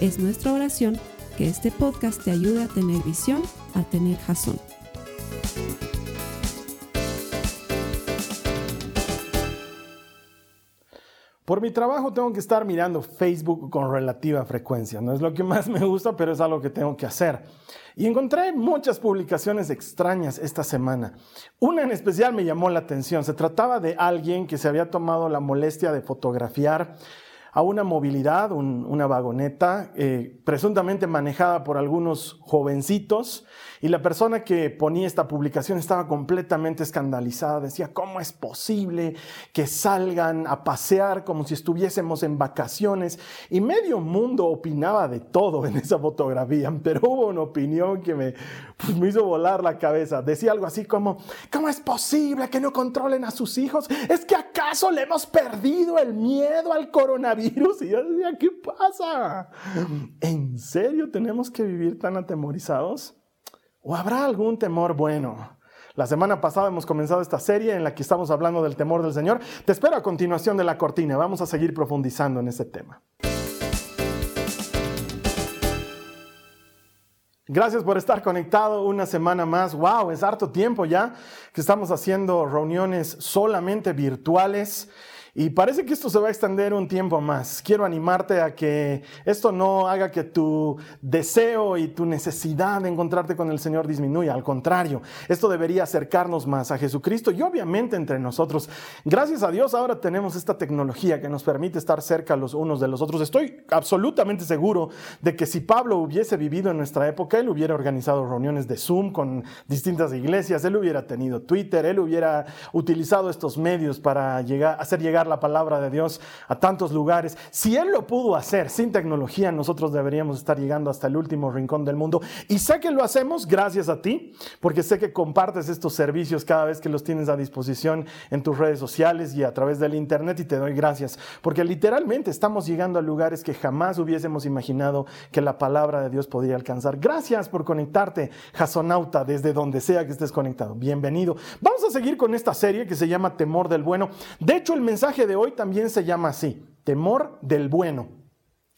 Es nuestra oración que este podcast te ayude a tener visión, a tener jazón. Por mi trabajo tengo que estar mirando Facebook con relativa frecuencia. No es lo que más me gusta, pero es algo que tengo que hacer. Y encontré muchas publicaciones extrañas esta semana. Una en especial me llamó la atención. Se trataba de alguien que se había tomado la molestia de fotografiar a una movilidad, una vagoneta, eh, presuntamente manejada por algunos jovencitos, y la persona que ponía esta publicación estaba completamente escandalizada, decía, ¿cómo es posible que salgan a pasear como si estuviésemos en vacaciones? Y medio mundo opinaba de todo en esa fotografía, pero hubo una opinión que me, pues, me hizo volar la cabeza. Decía algo así como, ¿cómo es posible que no controlen a sus hijos? ¿Es que acaso le hemos perdido el miedo al coronavirus? Yo decía, ¿qué pasa? ¿En serio tenemos que vivir tan atemorizados? ¿O habrá algún temor bueno? La semana pasada hemos comenzado esta serie en la que estamos hablando del temor del Señor. Te espero a continuación de la cortina. Vamos a seguir profundizando en este tema. Gracias por estar conectado una semana más. Wow, es harto tiempo ya que estamos haciendo reuniones solamente virtuales. Y parece que esto se va a extender un tiempo más. Quiero animarte a que esto no haga que tu deseo y tu necesidad de encontrarte con el Señor disminuya. Al contrario, esto debería acercarnos más a Jesucristo y obviamente entre nosotros. Gracias a Dios ahora tenemos esta tecnología que nos permite estar cerca los unos de los otros. Estoy absolutamente seguro de que si Pablo hubiese vivido en nuestra época, él hubiera organizado reuniones de Zoom con distintas iglesias, él hubiera tenido Twitter, él hubiera utilizado estos medios para llegar, hacer llegar la palabra de Dios a tantos lugares. Si Él lo pudo hacer sin tecnología, nosotros deberíamos estar llegando hasta el último rincón del mundo. Y sé que lo hacemos gracias a ti, porque sé que compartes estos servicios cada vez que los tienes a disposición en tus redes sociales y a través del Internet y te doy gracias, porque literalmente estamos llegando a lugares que jamás hubiésemos imaginado que la palabra de Dios podría alcanzar. Gracias por conectarte, jasonauta, desde donde sea que estés conectado. Bienvenido. Vamos a seguir con esta serie que se llama Temor del Bueno. De hecho, el mensaje de hoy también se llama así, temor del bueno.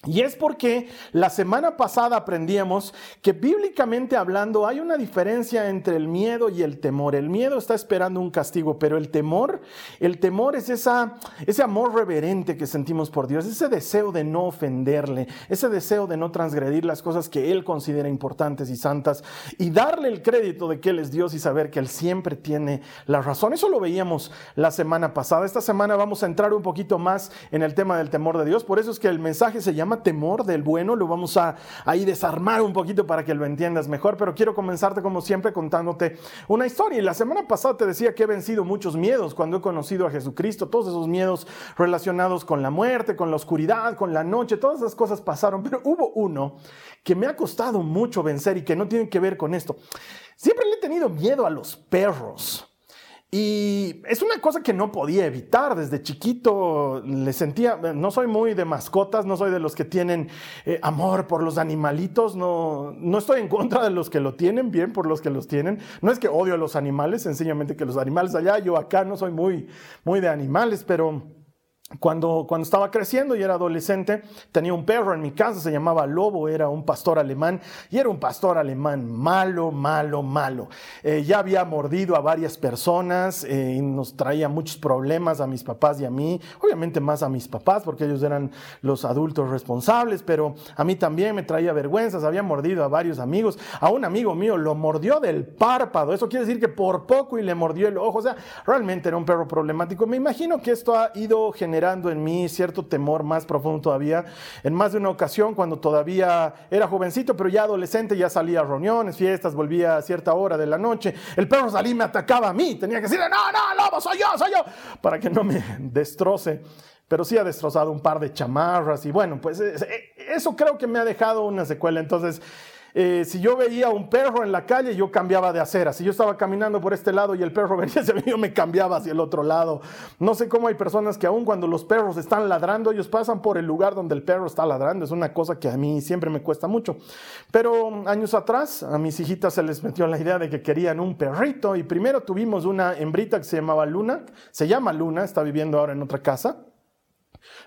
Y es porque la semana pasada aprendíamos que bíblicamente hablando hay una diferencia entre el miedo y el temor. El miedo está esperando un castigo, pero el temor, el temor es esa, ese amor reverente que sentimos por Dios, ese deseo de no ofenderle, ese deseo de no transgredir las cosas que Él considera importantes y santas y darle el crédito de que Él es Dios y saber que Él siempre tiene la razón. Eso lo veíamos la semana pasada. Esta semana vamos a entrar un poquito más en el tema del temor de Dios. Por eso es que el mensaje se llama temor del bueno. Lo vamos a ahí desarmar un poquito para que lo entiendas mejor, pero quiero comenzarte como siempre contándote una historia. Y la semana pasada te decía que he vencido muchos miedos cuando he conocido a Jesucristo, todos esos miedos relacionados con la muerte, con la oscuridad, con la noche, todas esas cosas pasaron, pero hubo uno que me ha costado mucho vencer y que no tiene que ver con esto. Siempre le he tenido miedo a los perros. Y es una cosa que no podía evitar. Desde chiquito le sentía, no soy muy de mascotas, no soy de los que tienen eh, amor por los animalitos, no, no estoy en contra de los que lo tienen, bien por los que los tienen. No es que odio a los animales, sencillamente que los animales allá, yo acá no soy muy, muy de animales, pero cuando, cuando estaba creciendo y era adolescente, tenía un perro en mi casa, se llamaba Lobo, era un pastor alemán y era un pastor alemán malo, malo, malo. Eh, ya había mordido a varias personas eh, y nos traía muchos problemas a mis papás y a mí, obviamente más a mis papás porque ellos eran los adultos responsables, pero a mí también me traía vergüenzas, había mordido a varios amigos, a un amigo mío lo mordió del párpado, eso quiere decir que por poco y le mordió el ojo, o sea, realmente era un perro problemático. Me imagino que esto ha ido generando generando en mí cierto temor más profundo todavía. En más de una ocasión, cuando todavía era jovencito, pero ya adolescente, ya salía a reuniones, fiestas, volvía a cierta hora de la noche. El perro salía y me atacaba a mí. Tenía que decirle, no, no, lobo, soy yo, soy yo, para que no me destroce. pero sí ha destrozado un par de chamarras y bueno, pues eso creo que me ha dejado una secuela. Entonces, eh, si yo veía un perro en la calle, yo cambiaba de acera. Si yo estaba caminando por este lado y el perro venía hacia mí, yo me cambiaba hacia el otro lado. No sé cómo hay personas que aun cuando los perros están ladrando, ellos pasan por el lugar donde el perro está ladrando. Es una cosa que a mí siempre me cuesta mucho. Pero años atrás, a mis hijitas se les metió la idea de que querían un perrito y primero tuvimos una hembrita que se llamaba Luna. Se llama Luna, está viviendo ahora en otra casa.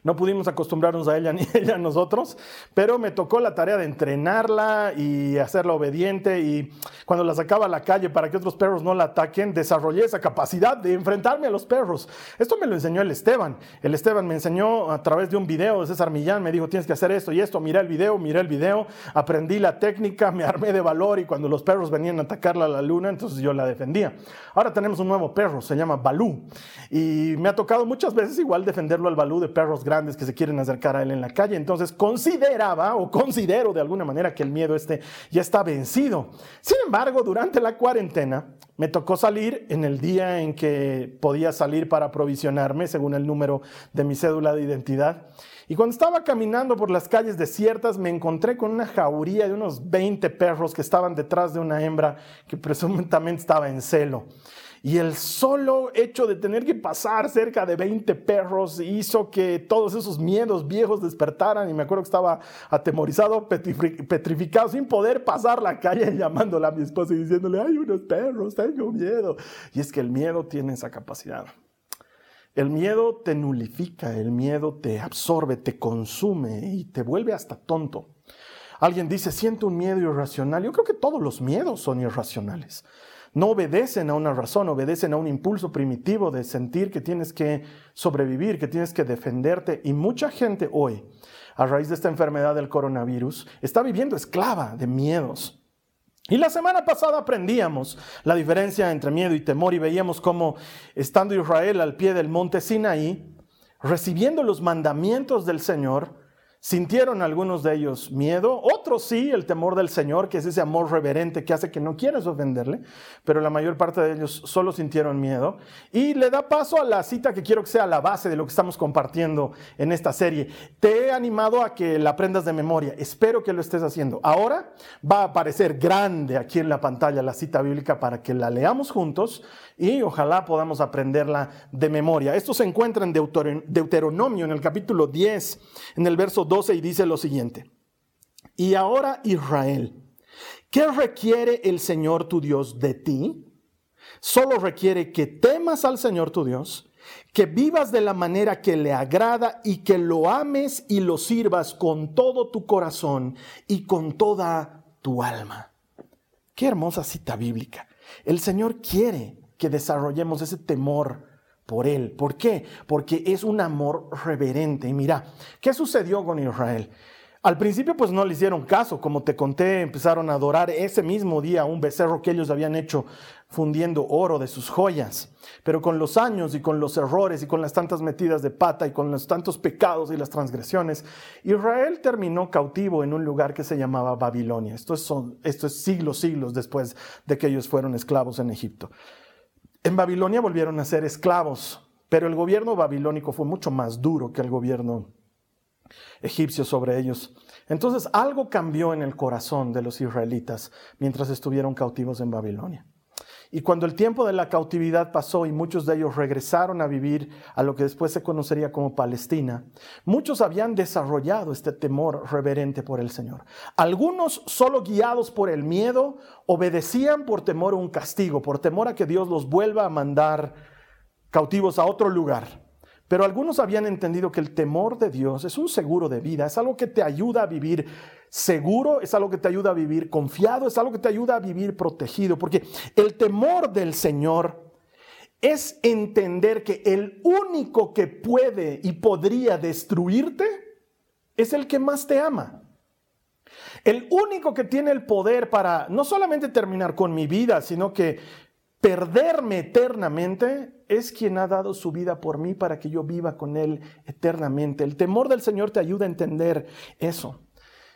No pudimos acostumbrarnos a ella ni ella a nosotros, pero me tocó la tarea de entrenarla y hacerla obediente y cuando la sacaba a la calle para que otros perros no la ataquen, desarrollé esa capacidad de enfrentarme a los perros. Esto me lo enseñó el Esteban. El Esteban me enseñó a través de un video de César Millán, me dijo, tienes que hacer esto y esto, miré el video, miré el video, aprendí la técnica, me armé de valor y cuando los perros venían a atacarla a la luna, entonces yo la defendía. Ahora tenemos un nuevo perro, se llama Balú y me ha tocado muchas veces igual defenderlo al Balú de perros grandes que se quieren acercar a él en la calle. Entonces consideraba o considero de alguna manera que el miedo este ya está vencido. Sin embargo, durante la cuarentena me tocó salir en el día en que podía salir para aprovisionarme según el número de mi cédula de identidad. Y cuando estaba caminando por las calles desiertas me encontré con una jauría de unos 20 perros que estaban detrás de una hembra que presuntamente estaba en celo. Y el solo hecho de tener que pasar cerca de 20 perros hizo que todos esos miedos viejos despertaran. Y me acuerdo que estaba atemorizado, petrificado, sin poder pasar la calle llamándola a mi esposa y diciéndole, hay unos perros, tengo miedo. Y es que el miedo tiene esa capacidad. El miedo te nulifica, el miedo te absorbe, te consume y te vuelve hasta tonto. Alguien dice, siento un miedo irracional. Yo creo que todos los miedos son irracionales no obedecen a una razón, obedecen a un impulso primitivo de sentir que tienes que sobrevivir, que tienes que defenderte. Y mucha gente hoy, a raíz de esta enfermedad del coronavirus, está viviendo esclava de miedos. Y la semana pasada aprendíamos la diferencia entre miedo y temor y veíamos cómo estando Israel al pie del monte Sinaí, recibiendo los mandamientos del Señor, Sintieron algunos de ellos miedo, otros sí, el temor del Señor, que es ese amor reverente que hace que no quieras ofenderle, pero la mayor parte de ellos solo sintieron miedo. Y le da paso a la cita que quiero que sea la base de lo que estamos compartiendo en esta serie. Te he animado a que la aprendas de memoria, espero que lo estés haciendo. Ahora va a aparecer grande aquí en la pantalla la cita bíblica para que la leamos juntos y ojalá podamos aprenderla de memoria. Esto se encuentra en Deuteronomio, en el capítulo 10, en el verso 12, y dice lo siguiente. Y ahora Israel, ¿qué requiere el Señor tu Dios de ti? Solo requiere que temas al Señor tu Dios, que vivas de la manera que le agrada y que lo ames y lo sirvas con todo tu corazón y con toda tu alma. Qué hermosa cita bíblica. El Señor quiere que desarrollemos ese temor por Él. ¿Por qué? Porque es un amor reverente. Y mira, ¿qué sucedió con Israel? Al principio pues no le hicieron caso, como te conté, empezaron a adorar ese mismo día un becerro que ellos habían hecho fundiendo oro de sus joyas. Pero con los años y con los errores y con las tantas metidas de pata y con los tantos pecados y las transgresiones, Israel terminó cautivo en un lugar que se llamaba Babilonia. Esto es, es siglos, siglos después de que ellos fueron esclavos en Egipto. En Babilonia volvieron a ser esclavos, pero el gobierno babilónico fue mucho más duro que el gobierno egipcio sobre ellos. Entonces algo cambió en el corazón de los israelitas mientras estuvieron cautivos en Babilonia. Y cuando el tiempo de la cautividad pasó y muchos de ellos regresaron a vivir a lo que después se conocería como Palestina, muchos habían desarrollado este temor reverente por el Señor. Algunos, solo guiados por el miedo, obedecían por temor a un castigo, por temor a que Dios los vuelva a mandar cautivos a otro lugar. Pero algunos habían entendido que el temor de Dios es un seguro de vida, es algo que te ayuda a vivir seguro, es algo que te ayuda a vivir confiado, es algo que te ayuda a vivir protegido, porque el temor del Señor es entender que el único que puede y podría destruirte es el que más te ama. El único que tiene el poder para no solamente terminar con mi vida, sino que perderme eternamente es quien ha dado su vida por mí para que yo viva con Él eternamente. El temor del Señor te ayuda a entender eso.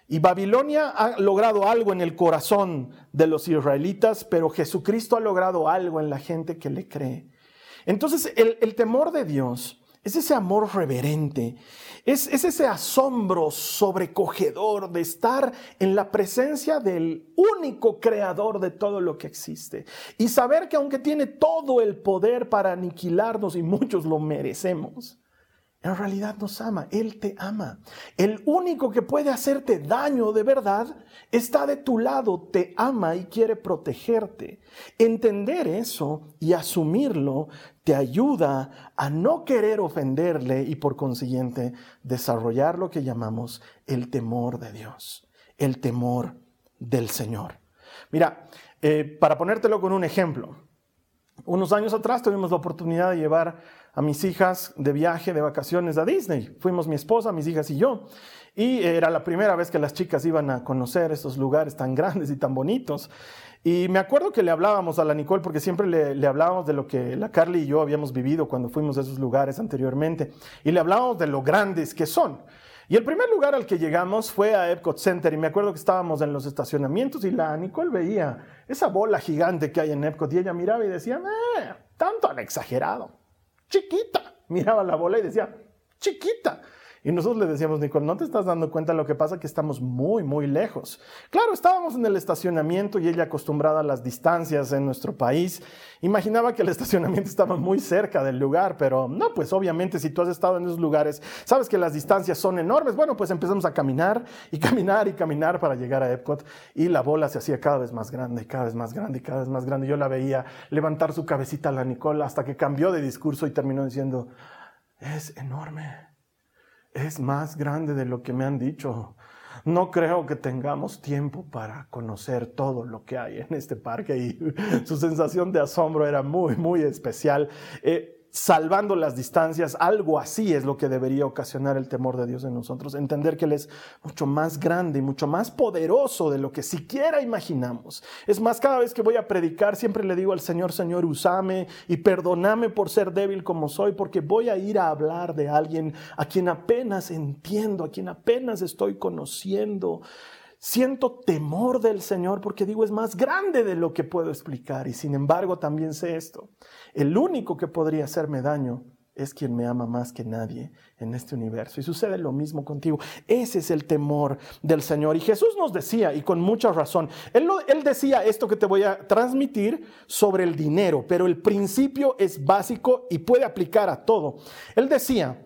Y Babilonia ha logrado algo en el corazón de los israelitas, pero Jesucristo ha logrado algo en la gente que le cree. Entonces el, temor de Dios es ese amor reverente, es, ese asombro sobrecogedor de estar en la presencia del único creador de todo lo que existe y saber que aunque tiene todo el poder para aniquilarnos y muchos lo merecemos, en realidad nos ama, Él te ama. El único que puede hacerte daño de verdad está de tu lado, te ama y quiere protegerte. Entender eso y asumirlo te ayuda a no querer ofenderle y por consiguiente desarrollar lo que llamamos el temor de Dios, el temor del Señor. Mira, eh, para ponértelo con un ejemplo, unos años atrás tuvimos la oportunidad de llevar a mis hijas de viaje, de vacaciones a Disney. Fuimos mi esposa, mis hijas y yo. Y era la primera vez que las chicas iban a conocer esos lugares tan grandes y tan bonitos. Y me acuerdo que le hablábamos a la Nicole porque siempre le, hablábamos de lo que la Carly y yo habíamos vivido cuando fuimos a esos lugares anteriormente. Y le hablábamos de lo grandes que son. Y el primer lugar al que llegamos fue a Epcot Center y me acuerdo que estábamos en los estacionamientos y la Nicole veía esa bola gigante que hay en Epcot y ella miraba y decía, eh, tanto han exagerado chiquita. Miraba la bola y decía, chiquita. Y nosotros le decíamos, Nicole, ¿no te estás dando cuenta lo que pasa? Que estamos muy, muy lejos. Claro, estábamos en el estacionamiento y ella acostumbrada a las distancias en nuestro país, imaginaba que el estacionamiento estaba muy cerca del lugar, pero no, pues obviamente si tú has estado en esos lugares, sabes que las distancias son enormes. Bueno, pues empezamos a caminar y caminar y caminar para llegar a Epcot y la bola se hacía cada vez más grande cada vez más grande cada vez más grande. Yo la veía levantar su cabecita a la Nicole hasta que cambió de discurso y terminó diciendo, es enorme es más grande de lo que me han dicho. No creo que tengamos tiempo para conocer todo lo que hay en este parque y su sensación de asombro era muy, muy especial. Eh, salvando las distancias, algo así es lo que debería ocasionar el temor de Dios en nosotros, entender que Él es mucho más grande y mucho más poderoso de lo que siquiera imaginamos. Es más, cada vez que voy a predicar, siempre le digo al Señor, Señor, usame y perdóname por ser débil como soy, porque voy a ir a hablar de alguien a quien apenas entiendo, a quien apenas estoy conociendo. Siento temor del Señor porque digo es más grande de lo que puedo explicar y sin embargo también sé esto. El único que podría hacerme daño es quien me ama más que nadie en este universo. Y sucede lo mismo contigo. Ese es el temor del Señor. Y Jesús nos decía, y con mucha razón, él, decía esto que te voy a transmitir sobre el dinero, pero el principio es básico y puede aplicar a todo. Él decía,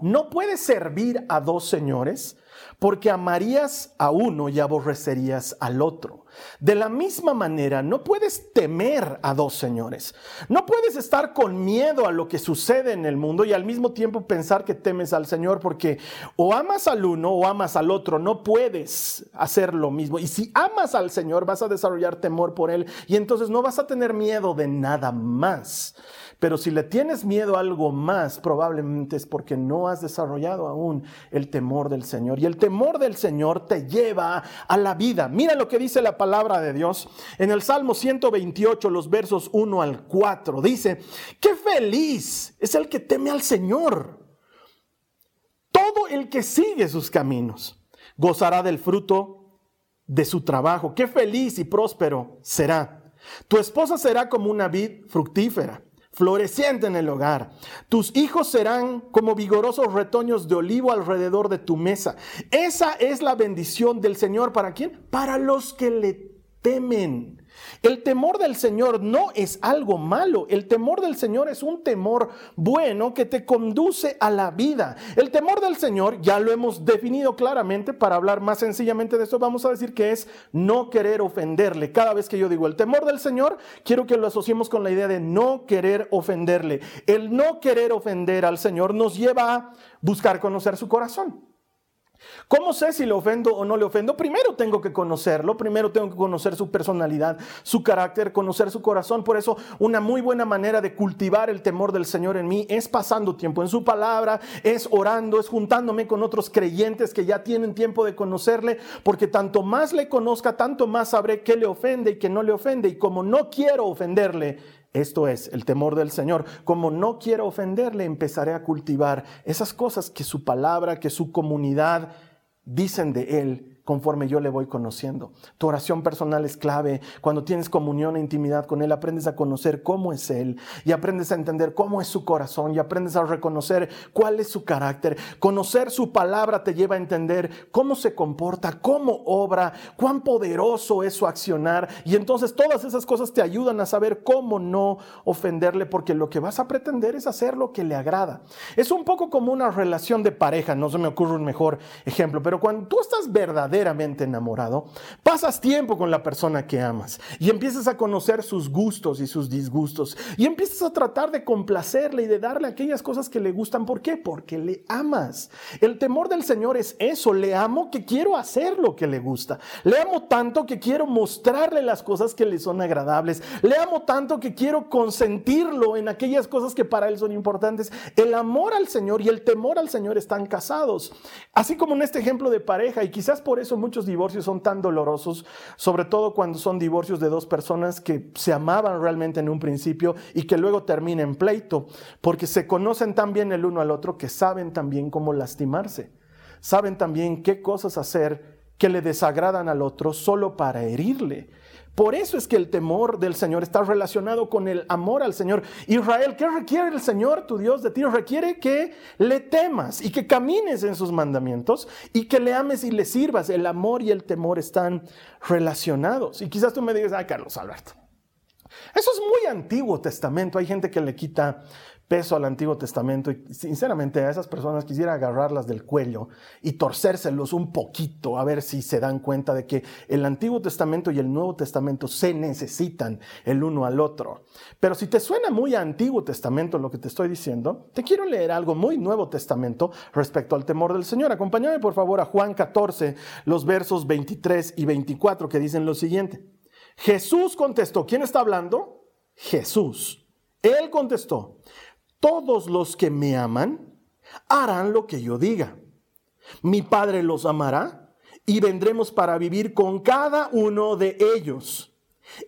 no puedes servir a dos señores porque amarías a uno y aborrecerías al otro. De la misma manera, no puedes temer a dos señores. No puedes estar con miedo a lo que sucede en el mundo y al mismo tiempo pensar que temes al Señor, porque o amas al uno o amas al otro. No puedes hacer lo mismo. Y si amas al Señor, vas a desarrollar temor por Él y entonces no vas a tener miedo de nada más. Pero si le tienes miedo a algo más, probablemente es porque no has desarrollado aún el temor del Señor. Y el temor del Señor te lleva a la vida. Mira lo que dice la palabra de Dios en el Salmo 128, los versos 1 al 4. Dice, qué feliz es el que teme al Señor. Todo el que sigue sus caminos gozará del fruto de su trabajo. Qué feliz y próspero será. Tu esposa será como una vid fructífera floreciente en el hogar. Tus hijos serán como vigorosos retoños de olivo alrededor de tu mesa. Esa es la bendición del Señor. ¿Para quién? Para los que le temen. El temor del Señor no es algo malo, el temor del Señor es un temor bueno que te conduce a la vida. El temor del Señor, ya lo hemos definido claramente, para hablar más sencillamente de esto, vamos a decir que es no querer ofenderle. Cada vez que yo digo el temor del Señor, quiero que lo asociemos con la idea de no querer ofenderle. El no querer ofender al Señor nos lleva a buscar conocer su corazón. ¿Cómo sé si le ofendo o no le ofendo? Primero tengo que conocerlo, primero tengo que conocer su personalidad, su carácter, conocer su corazón. Por eso una muy buena manera de cultivar el temor del Señor en mí es pasando tiempo en su palabra, es orando, es juntándome con otros creyentes que ya tienen tiempo de conocerle, porque tanto más le conozca, tanto más sabré qué le ofende y qué no le ofende. Y como no quiero ofenderle, esto es el temor del Señor. Como no quiero ofenderle, empezaré a cultivar esas cosas que su palabra, que su comunidad dicen de Él conforme yo le voy conociendo. Tu oración personal es clave. Cuando tienes comunión e intimidad con Él, aprendes a conocer cómo es Él y aprendes a entender cómo es su corazón y aprendes a reconocer cuál es su carácter. Conocer su palabra te lleva a entender cómo se comporta, cómo obra, cuán poderoso es su accionar. Y entonces todas esas cosas te ayudan a saber cómo no ofenderle porque lo que vas a pretender es hacer lo que le agrada. Es un poco como una relación de pareja, no se me ocurre un mejor ejemplo, pero cuando tú estás verdadero, enamorado, pasas tiempo con la persona que amas y empiezas a conocer sus gustos y sus disgustos y empiezas a tratar de complacerle y de darle aquellas cosas que le gustan. ¿Por qué? Porque le amas. El temor del Señor es eso, le amo que quiero hacer lo que le gusta. Le amo tanto que quiero mostrarle las cosas que le son agradables. Le amo tanto que quiero consentirlo en aquellas cosas que para él son importantes. El amor al Señor y el temor al Señor están casados. Así como en este ejemplo de pareja y quizás por eso eso muchos divorcios son tan dolorosos, sobre todo cuando son divorcios de dos personas que se amaban realmente en un principio y que luego termina en pleito, porque se conocen tan bien el uno al otro que saben también cómo lastimarse, saben también qué cosas hacer que le desagradan al otro solo para herirle. Por eso es que el temor del Señor está relacionado con el amor al Señor. Israel, ¿qué requiere el Señor, tu Dios, de ti? Requiere que le temas y que camines en sus mandamientos y que le ames y le sirvas. El amor y el temor están relacionados. Y quizás tú me digas, ay, Carlos Alberto. Eso es muy antiguo testamento. Hay gente que le quita peso al Antiguo Testamento y sinceramente a esas personas quisiera agarrarlas del cuello y torcérselos un poquito a ver si se dan cuenta de que el Antiguo Testamento y el Nuevo Testamento se necesitan el uno al otro. Pero si te suena muy Antiguo Testamento lo que te estoy diciendo, te quiero leer algo muy Nuevo Testamento respecto al temor del Señor. Acompáñame por favor a Juan 14, los versos 23 y 24 que dicen lo siguiente. Jesús contestó, ¿quién está hablando? Jesús. Él contestó, todos los que me aman harán lo que yo diga. Mi Padre los amará y vendremos para vivir con cada uno de ellos.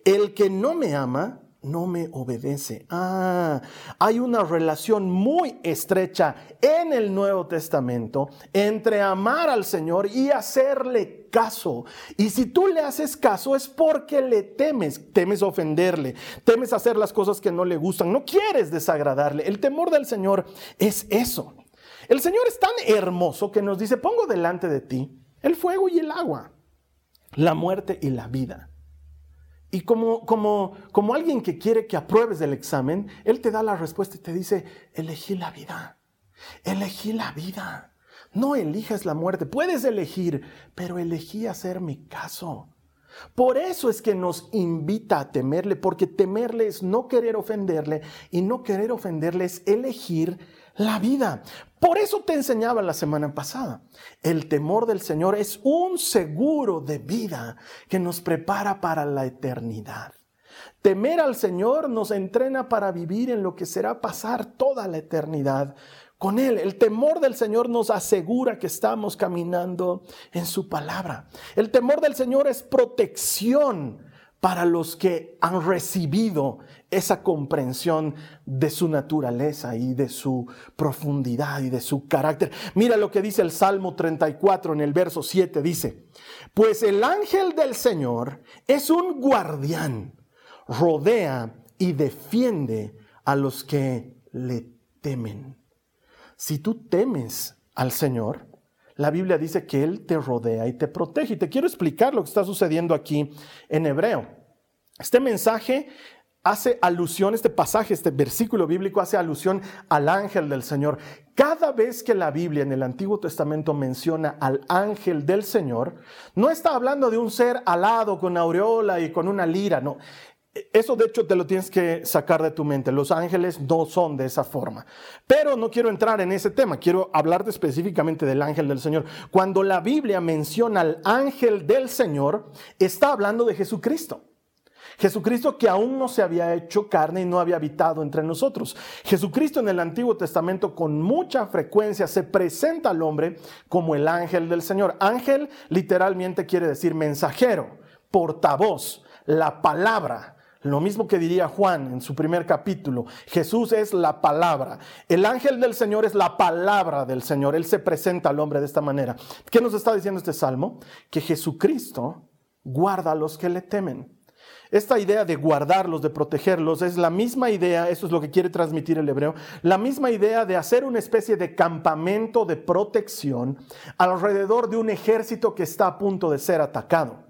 El que no me ama, no me obedece. Ah, hay una relación muy estrecha en el Nuevo Testamento entre amar al Señor y hacerle caso. Y si tú le haces caso es porque le temes, temes ofenderle, temes hacer las cosas que no le gustan, no quieres desagradarle. El temor del Señor es eso. El Señor es tan hermoso que nos dice, pongo delante de ti el fuego y el agua, la muerte y la vida. Y como, como, como alguien que quiere que apruebes el examen, Él te da la respuesta y te dice, elegí la vida, elegí la vida. No elijas la muerte, puedes elegir, pero elegí hacer mi caso. Por eso es que nos invita a temerle, porque temerle es no querer ofenderle y no querer ofenderle es elegir la vida. Por eso te enseñaba la semana pasada. El temor del Señor es un seguro de vida que nos prepara para la eternidad. Temer al Señor nos entrena para vivir en lo que será pasar toda la eternidad con Él. El temor del Señor nos asegura que estamos caminando en su palabra. El temor del Señor es protección para los que han recibido esa comprensión de su naturaleza y de su profundidad y de su carácter. Mira lo que dice el Salmo 34 en el verso 7, dice, pues el ángel del Señor es un guardián, rodea y defiende a los que le temen. Si tú temes al Señor, la Biblia dice que Él te rodea y te protege. Y te quiero explicar lo que está sucediendo aquí en hebreo. Este mensaje hace alusión, este pasaje, este versículo bíblico hace alusión al ángel del Señor. Cada vez que la Biblia en el Antiguo Testamento menciona al ángel del Señor, no está hablando de un ser alado con aureola y con una lira, no. Eso de hecho te lo tienes que sacar de tu mente. Los ángeles no son de esa forma. Pero no quiero entrar en ese tema, quiero hablarte específicamente del ángel del Señor. Cuando la Biblia menciona al ángel del Señor, está hablando de Jesucristo. Jesucristo que aún no se había hecho carne y no había habitado entre nosotros. Jesucristo en el Antiguo Testamento con mucha frecuencia se presenta al hombre como el ángel del Señor. Ángel literalmente quiere decir mensajero, portavoz, la palabra Lo mismo que diría Juan en su primer capítulo. Jesús es la palabra. El ángel del Señor es la palabra del Señor. Él se presenta al hombre de esta manera. ¿Qué nos está diciendo este salmo? Que Jesucristo guarda a los que le temen. Esta idea de guardarlos, de protegerlos, es la misma idea, eso es lo que quiere transmitir el hebreo, la misma idea de hacer una especie de campamento de protección alrededor de un ejército que está a punto de ser atacado.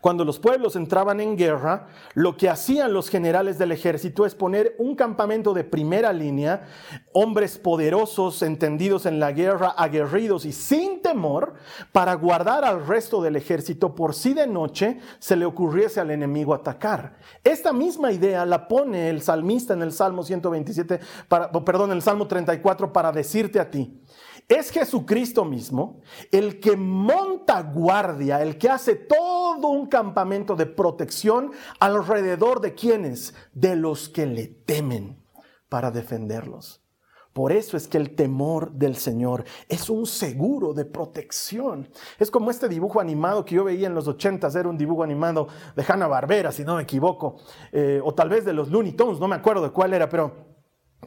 Cuando los pueblos entraban en guerra, lo que hacían los generales del ejército es poner un campamento de primera línea, hombres poderosos, entendidos en la guerra, aguerridos y sin temor, para guardar al resto del ejército por si de noche se le ocurriese al enemigo atacar. Esta misma idea la pone el salmista en el Salmo 127, perdón, en el Salmo 34 para decirte a ti, es Jesucristo mismo el que monta guardia, el que hace todo un campamento de protección alrededor de quienes, de los que le temen para defenderlos. Por eso es que el temor del Señor es un seguro de protección. Es como este dibujo animado que yo veía en los ochentas, era un dibujo animado de Hanna Barbera, si no me equivoco, eh, o tal vez de los Looney Tunes, no me acuerdo de cuál era, pero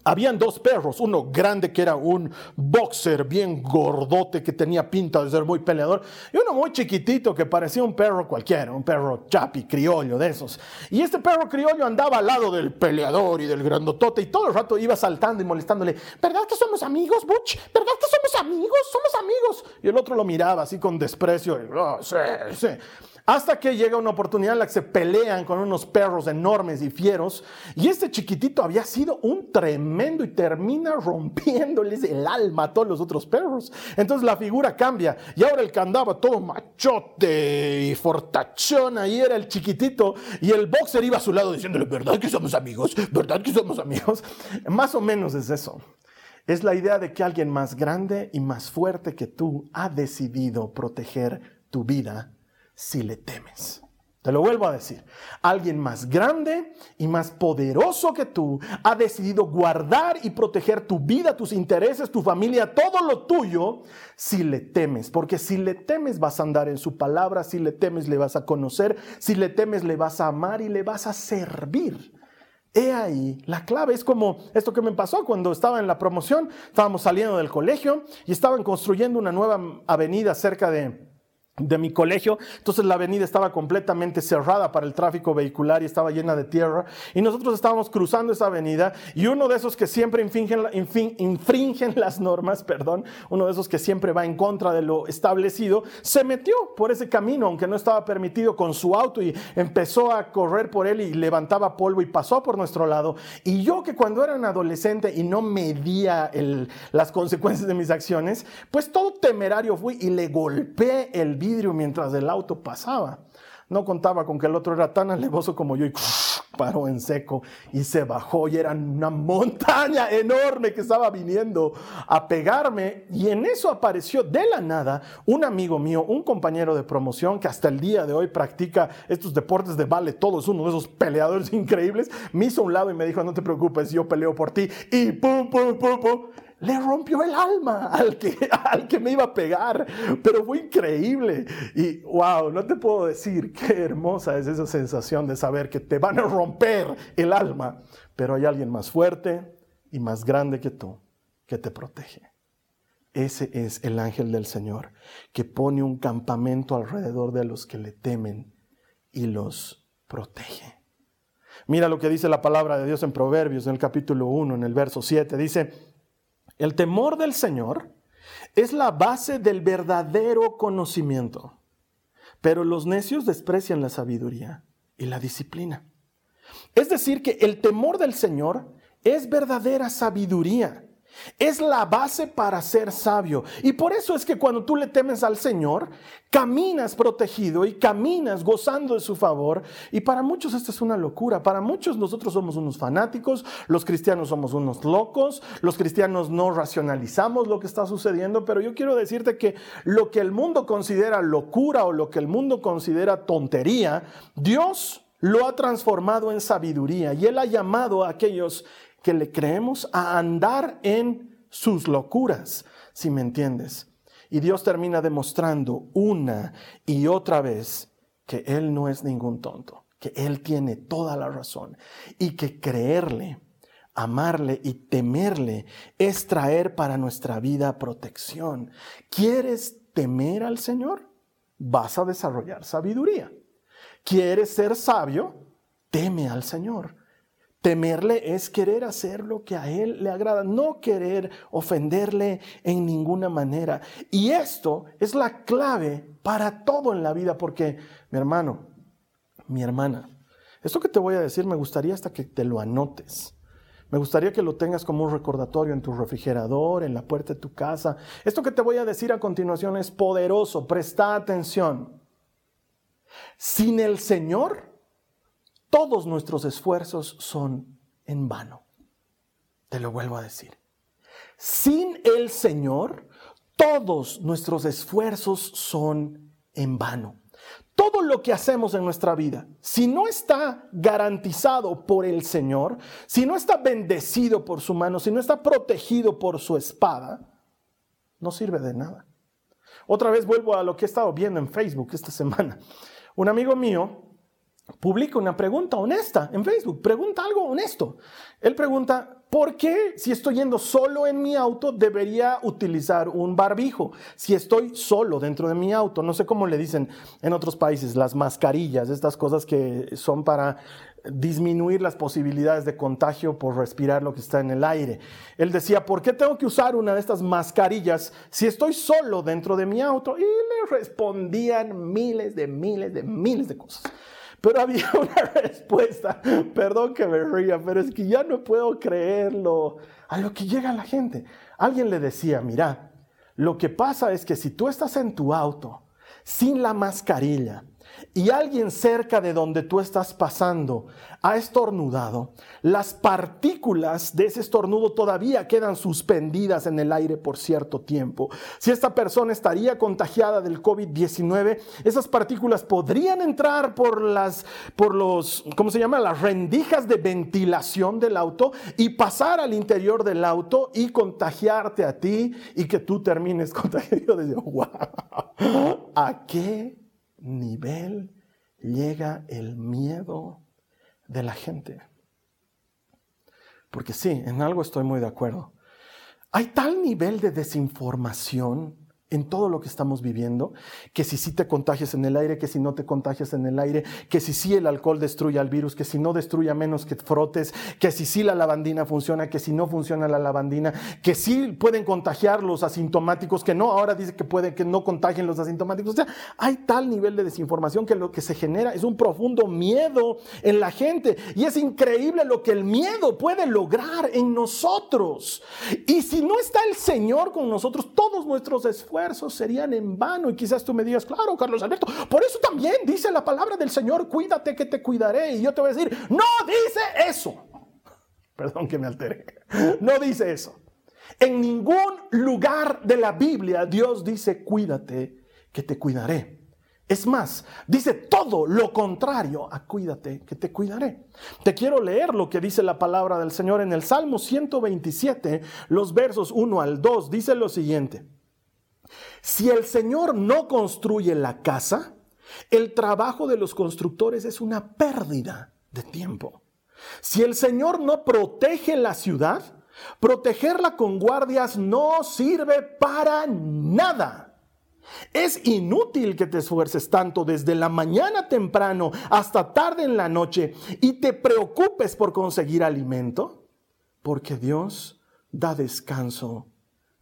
habían dos perros, uno grande que era un boxer bien gordote que tenía pinta de ser muy peleador y uno muy chiquitito que parecía un perro cualquiera, un perro chapi, criollo de esos. Y este perro criollo andaba al lado del peleador y del grandotote y todo el rato iba saltando y molestándole, ¿verdad que somos amigos, Butch? ¿Verdad que somos amigos? Somos amigos. Y el otro lo miraba así con desprecio. Sí, sí. Hasta que llega una oportunidad en la que se pelean con unos perros enormes y fieros. Y este chiquitito había sido un tremendo y termina rompiéndoles el alma a todos los otros perros. Entonces la figura cambia. Y ahora el que andaba todo machote y fortachón, ahí era el chiquitito. Y el boxer iba a su lado diciéndole, ¿verdad que somos amigos? ¿Verdad que somos amigos? Más o menos es eso. Es la idea de que alguien más grande y más fuerte que tú ha decidido proteger tu vida si le temes. Te lo vuelvo a decir. Alguien más grande y más poderoso que tú ha decidido guardar y proteger tu vida, tus intereses, tu familia, todo lo tuyo, si le temes. Porque si le temes vas a andar en su palabra, si le temes le vas a conocer, si le temes le vas a amar y le vas a servir. He ahí, la clave es como esto que me pasó cuando estaba en la promoción, estábamos saliendo del colegio y estaban construyendo una nueva avenida cerca de de mi colegio, entonces la avenida estaba completamente cerrada para el tráfico vehicular y estaba llena de tierra. Y nosotros estábamos cruzando esa avenida y uno de esos que siempre infringen, infringen las normas, perdón, uno de esos que siempre va en contra de lo establecido, se metió por ese camino aunque no estaba permitido con su auto y empezó a correr por él y levantaba polvo y pasó por nuestro lado. Y yo que cuando era un adolescente y no medía las consecuencias de mis acciones, pues todo temerario fui y le golpeé el vidrio mientras el auto pasaba. No contaba con que el otro era tan alevoso como yo y paró en seco y se bajó y era una montaña enorme que estaba viniendo a pegarme. Y en eso apareció de la nada un amigo mío, un compañero de promoción que hasta el día de hoy practica estos deportes de vale todo, es uno de esos peleadores increíbles, me hizo un lado y me dijo no te preocupes, yo peleo por ti y pum, pum, pum, pum le rompió el alma al que, al que me iba a pegar, pero fue increíble. Y wow, no te puedo decir qué hermosa es esa sensación de saber que te van a romper el alma, pero hay alguien más fuerte y más grande que tú que te protege. Ese es el ángel del Señor que pone un campamento alrededor de los que le temen y los protege. Mira lo que dice la palabra de Dios en Proverbios, en el capítulo 1, en el verso 7. Dice, el temor del Señor es la base del verdadero conocimiento, pero los necios desprecian la sabiduría y la disciplina. Es decir, que el temor del Señor es verdadera sabiduría. Es la base para ser sabio. Y por eso es que cuando tú le temes al Señor, caminas protegido y caminas gozando de su favor. Y para muchos esto es una locura. Para muchos nosotros somos unos fanáticos, los cristianos somos unos locos, los cristianos no racionalizamos lo que está sucediendo. Pero yo quiero decirte que lo que el mundo considera locura o lo que el mundo considera tontería, Dios lo ha transformado en sabiduría y Él ha llamado a aquellos que le creemos a andar en sus locuras, si me entiendes. Y Dios termina demostrando una y otra vez que Él no es ningún tonto que Él tiene toda la razón y que creerle, amarle y temerle es traer para nuestra vida protección. ¿Quieres temer al Señor? Vas a desarrollar sabiduría. ¿Quieres ser sabio? Teme al Señor. Temerle es querer hacer lo que a Él le agrada, no querer ofenderle en ninguna manera. Y esto es la clave para todo en la vida, porque mi hermano, mi hermana, esto que te voy a decir me gustaría hasta que te lo anotes. Me gustaría que lo tengas como un recordatorio en tu refrigerador, en la puerta de tu casa. Esto que te voy a decir a continuación es poderoso. Presta atención. Sin el Señor, todos nuestros esfuerzos son en vano. Te lo vuelvo a decir. Sin el Señor, todos nuestros esfuerzos son en vano. Todo lo que hacemos en nuestra vida, si no está garantizado por el Señor, si no está bendecido por su mano, si no está protegido por su espada, no sirve de nada. Otra vez vuelvo a lo que he estado viendo en Facebook esta semana. Un amigo mío publica una pregunta honesta en Facebook, pregunta algo honesto. Él pregunta, ¿por qué si estoy yendo solo en mi auto debería utilizar un barbijo? Si estoy solo dentro de mi auto, no sé cómo le dicen en otros países, las mascarillas, estas cosas que son para disminuir las posibilidades de contagio por respirar lo que está en el aire. Él decía, ¿por qué tengo que usar una de estas mascarillas si estoy solo dentro de mi auto? Y le respondían miles de miles de miles de cosas. Pero había una respuesta, perdón que me ría, pero es que ya no puedo creerlo, a lo que llega la gente. Alguien le decía, mira, lo que pasa es que si tú estás en tu auto sin la mascarilla, y alguien cerca de donde tú estás pasando ha estornudado, las partículas de ese estornudo todavía quedan suspendidas en el aire por cierto tiempo. Si esta persona estaría contagiada del COVID-19, esas partículas podrían entrar por las, por los, ¿cómo se llama? Las rendijas de ventilación del auto y pasar al interior del auto y contagiarte a ti y que tú termines contagiado. de wow, ¿a qué nivel llega el miedo de la gente. Porque sí, en algo estoy muy de acuerdo. Hay tal nivel de desinformación en todo lo que estamos viviendo, que si sí te contagias en el aire, que si no te contagias en el aire, que si sí el alcohol destruye al virus, que si no destruye menos que frotes, que si sí la lavandina funciona, que si no funciona la lavandina, que sí pueden contagiar los asintomáticos, que no, ahora dice que puede que no contagien los asintomáticos. O sea, hay tal nivel de desinformación que lo que se genera es un profundo miedo en la gente y es increíble lo que el miedo puede lograr en nosotros. Y si no está el Señor con nosotros, todos nuestros esfuerzos serían en vano. Y quizás tú me digas, claro, Carlos Alberto, por eso también dice la palabra del Señor, cuídate que te cuidaré. Y yo te voy a decir, no dice eso. Perdón que me altere. No dice eso. En ningún lugar de la Biblia Dios dice, cuídate que te cuidaré. Es más, dice todo lo contrario a cuídate, que te cuidaré. Te quiero leer lo que dice la palabra del Señor en el Salmo 127, los versos 1 al 2. Dice lo siguiente. Si el Señor no construye la casa, el trabajo de los constructores es una pérdida de tiempo. Si el Señor no protege la ciudad, protegerla con guardias no sirve para nada. Es inútil que te esfuerces tanto desde la mañana temprano hasta tarde en la noche y te preocupes por conseguir alimento, porque Dios da descanso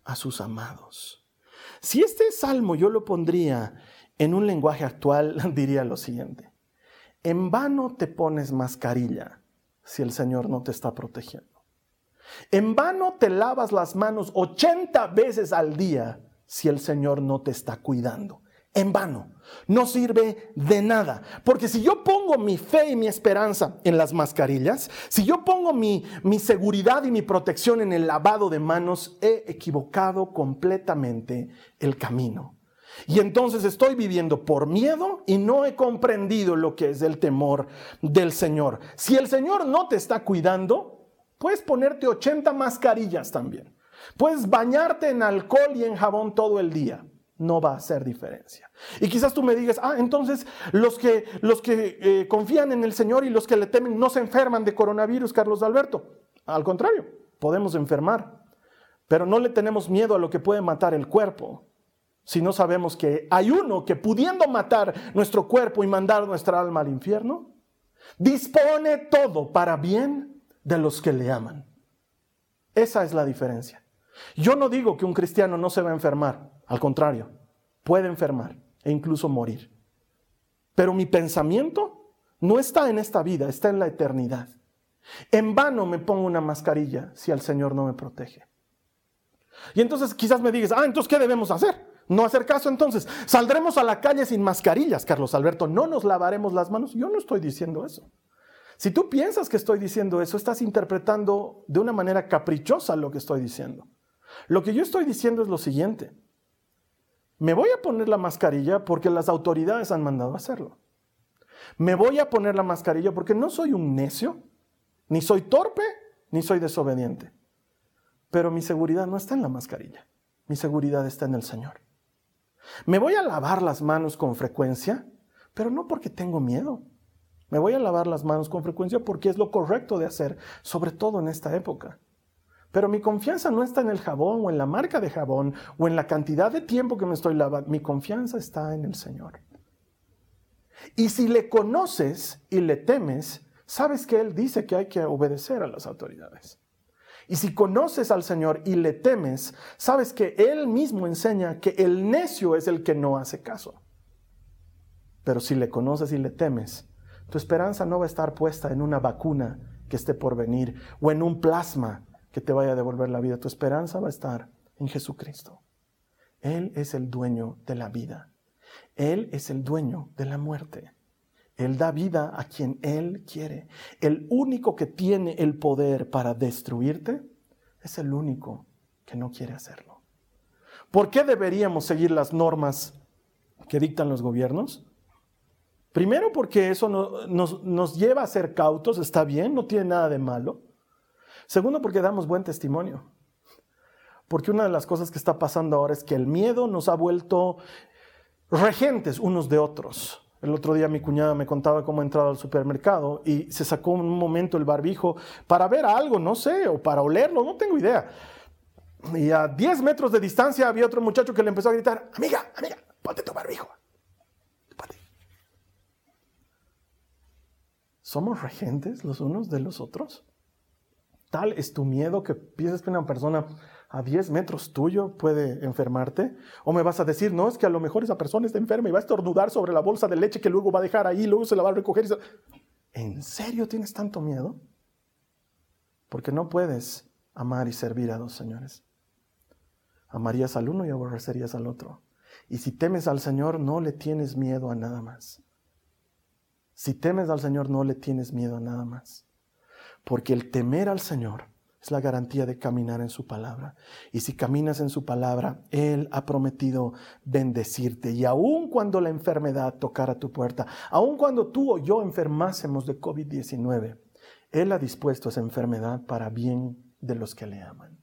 a sus amados. Si este salmo yo lo pondría en un lenguaje actual, diría lo siguiente. En vano te pones mascarilla si el Señor no te está protegiendo. En vano te lavas las manos 80 veces al día si el Señor no te está cuidando en vano. No sirve de nada. Porque si yo pongo mi fe y mi esperanza en las mascarillas, si yo pongo mi, mi, seguridad y mi protección en el lavado de manos, he equivocado completamente el camino. Y entonces estoy viviendo por miedo y no he comprendido lo que es el temor del Señor. Si el Señor no te está cuidando, puedes ponerte 80 mascarillas también. Puedes bañarte en alcohol y en jabón todo el día no va a hacer diferencia. Y quizás tú me digas, ah, entonces los que, los que eh, confían en el Señor y los que le temen no se enferman de coronavirus, Carlos Alberto. Al contrario, podemos enfermar, pero no le tenemos miedo a lo que puede matar el cuerpo, si no sabemos que hay uno que pudiendo matar nuestro cuerpo y mandar nuestra alma al infierno, dispone todo para bien de los que le aman. Esa es la diferencia. Yo no digo que un cristiano no se va a enfermar, al contrario, puede enfermar e incluso morir. Pero mi pensamiento no está en esta vida, está en la eternidad. En vano me pongo una mascarilla si el Señor no me protege. Y entonces quizás me digas, ah, entonces ¿qué debemos hacer? No hacer caso entonces. Saldremos a la calle sin mascarillas, Carlos Alberto. No nos lavaremos las manos. Yo no estoy diciendo eso. Si tú piensas que estoy diciendo eso, estás interpretando de una manera caprichosa lo que estoy diciendo. Lo que yo estoy diciendo es lo siguiente. Me voy a poner la mascarilla porque las autoridades han mandado hacerlo. Me voy a poner la mascarilla porque no soy un necio, ni soy torpe, ni soy desobediente. Pero mi seguridad no está en la mascarilla. Mi seguridad está en el Señor. Me voy a lavar las manos con frecuencia, pero no porque tengo miedo. Me voy a lavar las manos con frecuencia porque es lo correcto de hacer, sobre todo en esta época. Pero mi confianza no está en el jabón o en la marca de jabón o en la cantidad de tiempo que me estoy lavando. Mi confianza está en el Señor. Y si le conoces y le temes, sabes que Él dice que hay que obedecer a las autoridades. Y si conoces al Señor y le temes, sabes que Él mismo enseña que el necio es el que no hace caso. Pero si le conoces y le temes, tu esperanza no va a estar puesta en una vacuna que esté por venir o en un plasma que te vaya a devolver la vida. Tu esperanza va a estar en Jesucristo. Él es el dueño de la vida. Él es el dueño de la muerte. Él da vida a quien Él quiere. El único que tiene el poder para destruirte es el único que no quiere hacerlo. ¿Por qué deberíamos seguir las normas que dictan los gobiernos? Primero porque eso nos, nos lleva a ser cautos, está bien, no tiene nada de malo. Segundo, porque damos buen testimonio. Porque una de las cosas que está pasando ahora es que el miedo nos ha vuelto regentes unos de otros. El otro día mi cuñada me contaba cómo ha entrado al supermercado y se sacó un momento el barbijo para ver algo, no sé, o para olerlo, no tengo idea. Y a 10 metros de distancia había otro muchacho que le empezó a gritar, amiga, amiga, ponte tu barbijo. Ponte. ¿Somos regentes los unos de los otros? Tal es tu miedo que piensas que una persona a 10 metros tuyo puede enfermarte. O me vas a decir, no, es que a lo mejor esa persona está enferma y va a estornudar sobre la bolsa de leche que luego va a dejar ahí, luego se la va a recoger. ¿En serio tienes tanto miedo? Porque no puedes amar y servir a dos señores. Amarías al uno y aborrecerías al otro. Y si temes al Señor, no le tienes miedo a nada más. Si temes al Señor, no le tienes miedo a nada más porque el temer al Señor es la garantía de caminar en su palabra. Y si caminas en su palabra, Él ha prometido bendecirte. Y aun cuando la enfermedad tocara tu puerta, aun cuando tú o yo enfermásemos de COVID-19, Él ha dispuesto esa enfermedad para bien de los que le aman.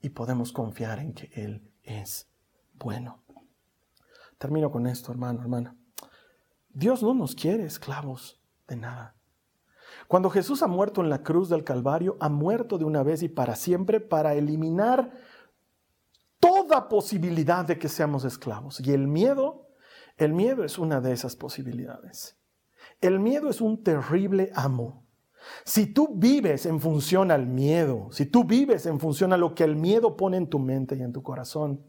Y podemos confiar en que Él es bueno. Termino con esto, hermano, hermana. Dios no nos quiere esclavos de nada. Cuando Jesús ha muerto en la cruz del Calvario, ha muerto de una vez y para siempre para eliminar toda posibilidad de que seamos esclavos. Y el miedo, el miedo es una de esas posibilidades. El miedo es un terrible amo. Si tú vives en función al miedo, si tú vives en función a lo que el miedo pone en tu mente y en tu corazón,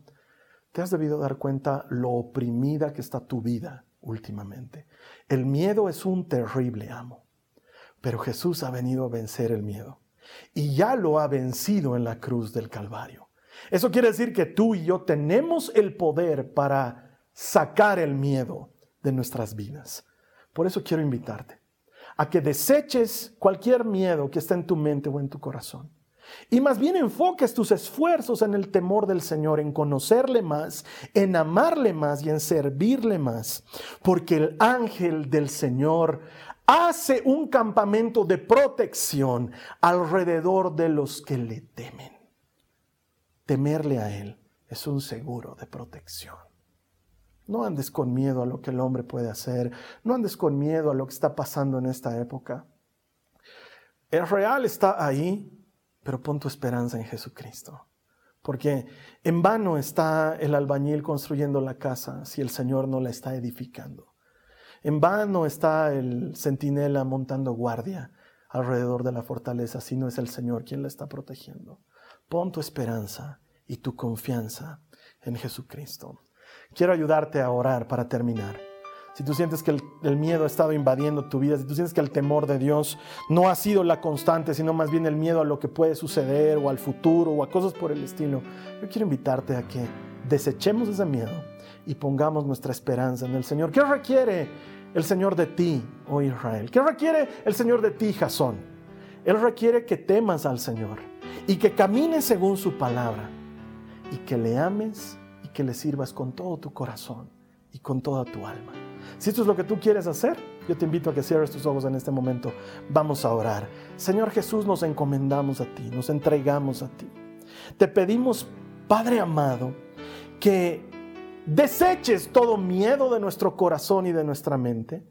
te has debido dar cuenta lo oprimida que está tu vida últimamente. El miedo es un terrible amo. Pero Jesús ha venido a vencer el miedo y ya lo ha vencido en la cruz del Calvario. Eso quiere decir que tú y yo tenemos el poder para sacar el miedo de nuestras vidas. Por eso quiero invitarte a que deseches cualquier miedo que esté en tu mente o en tu corazón. Y más bien enfoques tus esfuerzos en el temor del Señor, en conocerle más, en amarle más y en servirle más. Porque el ángel del Señor hace un campamento de protección alrededor de los que le temen. Temerle a Él es un seguro de protección. No andes con miedo a lo que el hombre puede hacer, no andes con miedo a lo que está pasando en esta época. El real está ahí, pero pon tu esperanza en Jesucristo. Porque en vano está el albañil construyendo la casa si el Señor no la está edificando. En vano está el centinela montando guardia alrededor de la fortaleza si no es el Señor quien la está protegiendo. Pon tu esperanza y tu confianza en Jesucristo. Quiero ayudarte a orar para terminar. Si tú sientes que el, miedo ha estado invadiendo tu vida, si tú sientes que el temor de Dios no ha sido la constante, sino más bien el miedo a lo que puede suceder o al futuro o a cosas por el estilo, yo quiero invitarte a que desechemos ese miedo y pongamos nuestra esperanza en el Señor. ¿Qué requiere el Señor de ti, oh Israel? ¿Qué requiere el Señor de ti, Jasón? Él requiere que temas al Señor y que camines según su palabra y que le ames y que le sirvas con todo tu corazón y con toda tu alma. Si esto es lo que tú quieres hacer, yo te invito a que cierres tus ojos en este momento. Vamos a orar. Señor Jesús, nos encomendamos a ti, nos entregamos a ti. Te pedimos, Padre amado, que deseches todo miedo de nuestro corazón y de nuestra mente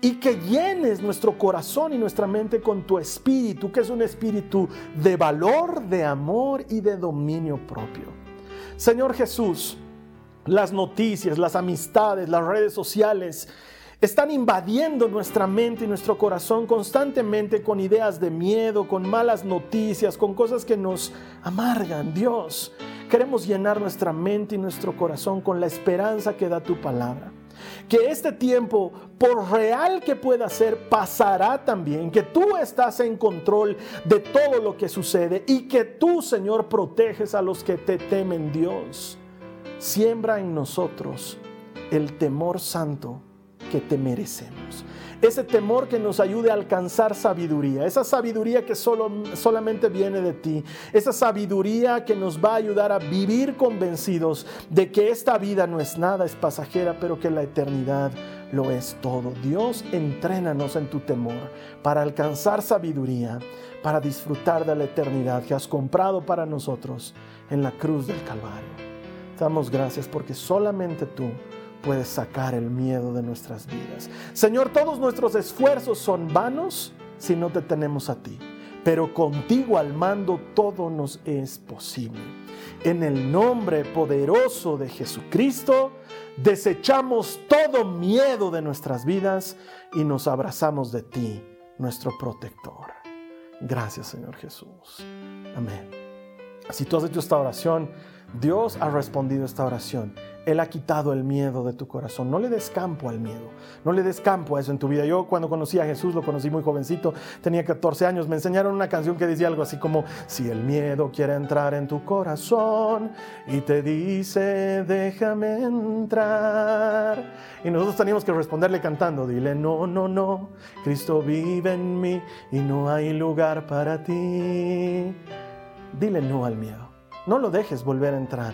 y que llenes nuestro corazón y nuestra mente con tu espíritu, que es un espíritu de valor, de amor y de dominio propio. Señor Jesús, las noticias, las amistades, las redes sociales, están invadiendo nuestra mente y nuestro corazón constantemente con ideas de miedo, con malas noticias, con cosas que nos amargan. Dios, queremos llenar nuestra mente y nuestro corazón con la esperanza que da tu palabra. Que este tiempo, por real que pueda ser, pasará también. Que tú estás en control de todo lo que sucede y que tú, Señor, proteges a los que te temen, Dios. Siembra en nosotros el temor santo que te merecemos. Ese temor que nos ayude a alcanzar sabiduría, esa sabiduría que solo, solamente viene de ti, esa sabiduría que nos va a ayudar a vivir convencidos de que esta vida no es nada, es pasajera, pero que la eternidad lo es todo. Dios, entrénanos en tu temor para alcanzar sabiduría, para disfrutar de la eternidad que has comprado para nosotros en la cruz del Calvario. Damos gracias porque solamente tú puedes sacar el miedo de nuestras vidas. Señor, todos nuestros esfuerzos son vanos si no te tenemos a ti, pero contigo al mando todo nos es posible. En el nombre poderoso de Jesucristo, desechamos todo miedo de nuestras vidas y nos abrazamos de ti, nuestro protector. Gracias, Señor Jesús. Amén. Si tú has hecho esta oración, Dios ha respondido esta oración él ha quitado el miedo de tu corazón. No le des campo al miedo. No le des campo a eso en tu vida. Yo cuando conocí a Jesús, lo conocí muy jovencito, tenía 14 años, me enseñaron una canción que decía algo así como, si el miedo quiere entrar en tu corazón y te dice, déjame entrar. Y nosotros teníamos que responderle cantando, dile, no, no, no, Cristo vive en mí y no hay lugar para ti. Dile no al miedo. No lo dejes volver a entrar.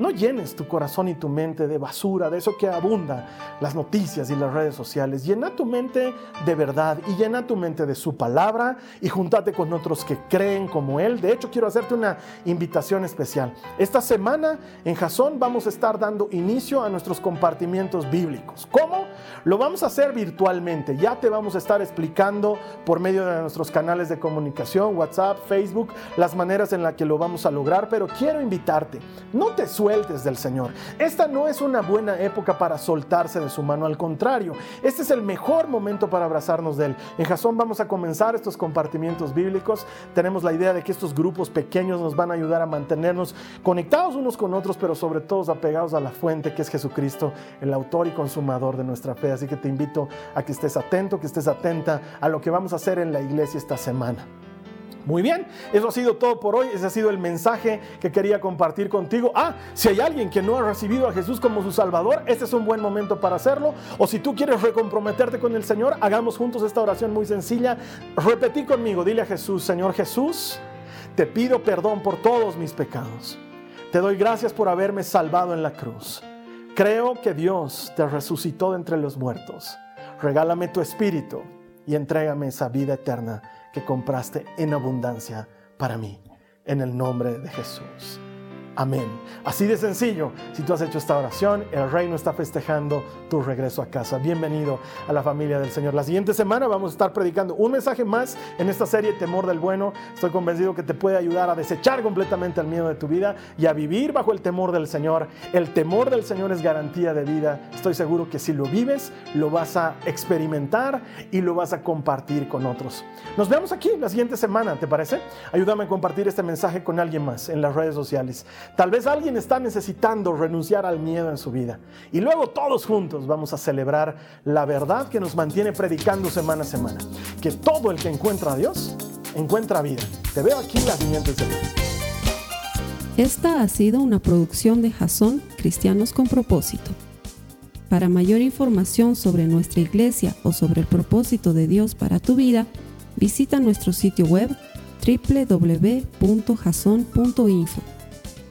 No llenes tu corazón y tu mente de basura, de eso que abunda las noticias y las redes sociales. Llena tu mente de verdad y llena tu mente de su palabra y júntate con otros que creen como Él. De hecho, quiero hacerte una invitación especial. Esta semana en Jasón vamos a estar dando inicio a nuestros compartimientos bíblicos. ¿Cómo? Lo vamos a hacer virtualmente. Ya te vamos a estar explicando por medio de nuestros canales de comunicación, WhatsApp, Facebook, las maneras en las que lo vamos a lograr, pero quiero invitarte. No te sueltes del Señor. Esta no es una buena época para soltarse de su mano, al contrario, este es el mejor momento para abrazarnos de Él. En Jasón vamos a comenzar estos compartimientos bíblicos. Tenemos la idea de que estos grupos pequeños nos van a ayudar a mantenernos conectados unos con otros, pero sobre todo apegados a la fuente que es Jesucristo, el autor y consumador de nuestra fe. Así que te invito a que estés atento, que estés atenta a lo que vamos a hacer en la iglesia esta semana. Muy bien, eso ha sido todo por hoy, ese ha sido el mensaje que quería compartir contigo. Ah, si hay alguien que no ha recibido a Jesús como su Salvador, este es un buen momento para hacerlo. O si tú quieres recomprometerte con el Señor, hagamos juntos esta oración muy sencilla. Repetí conmigo, dile a Jesús, Señor Jesús, te pido perdón por todos mis pecados. Te doy gracias por haberme salvado en la cruz. Creo que Dios te resucitó de entre los muertos. Regálame tu espíritu y entrégame esa vida eterna que compraste en abundancia para mí. En el nombre de Jesús. Amén. Así de sencillo, si tú has hecho esta oración, el reino está festejando tu regreso a casa. Bienvenido a la familia del Señor. La siguiente semana vamos a estar predicando un mensaje más en esta serie Temor del Bueno. Estoy convencido que te puede ayudar a desechar completamente el miedo de tu vida y a vivir bajo el temor del Señor. El temor del Señor es garantía de vida. Estoy seguro que si lo vives, lo vas a experimentar y lo vas a compartir con otros. Nos vemos aquí la siguiente semana, ¿te parece? Ayúdame a compartir este mensaje con alguien más en las redes sociales. Tal vez alguien está necesitando renunciar al miedo en su vida. Y luego todos juntos vamos a celebrar la verdad que nos mantiene predicando semana a semana. Que todo el que encuentra a Dios encuentra vida. Te veo aquí la siguiente semana. Esta ha sido una producción de Jason Cristianos con propósito. Para mayor información sobre nuestra iglesia o sobre el propósito de Dios para tu vida, visita nuestro sitio web www.jason.info.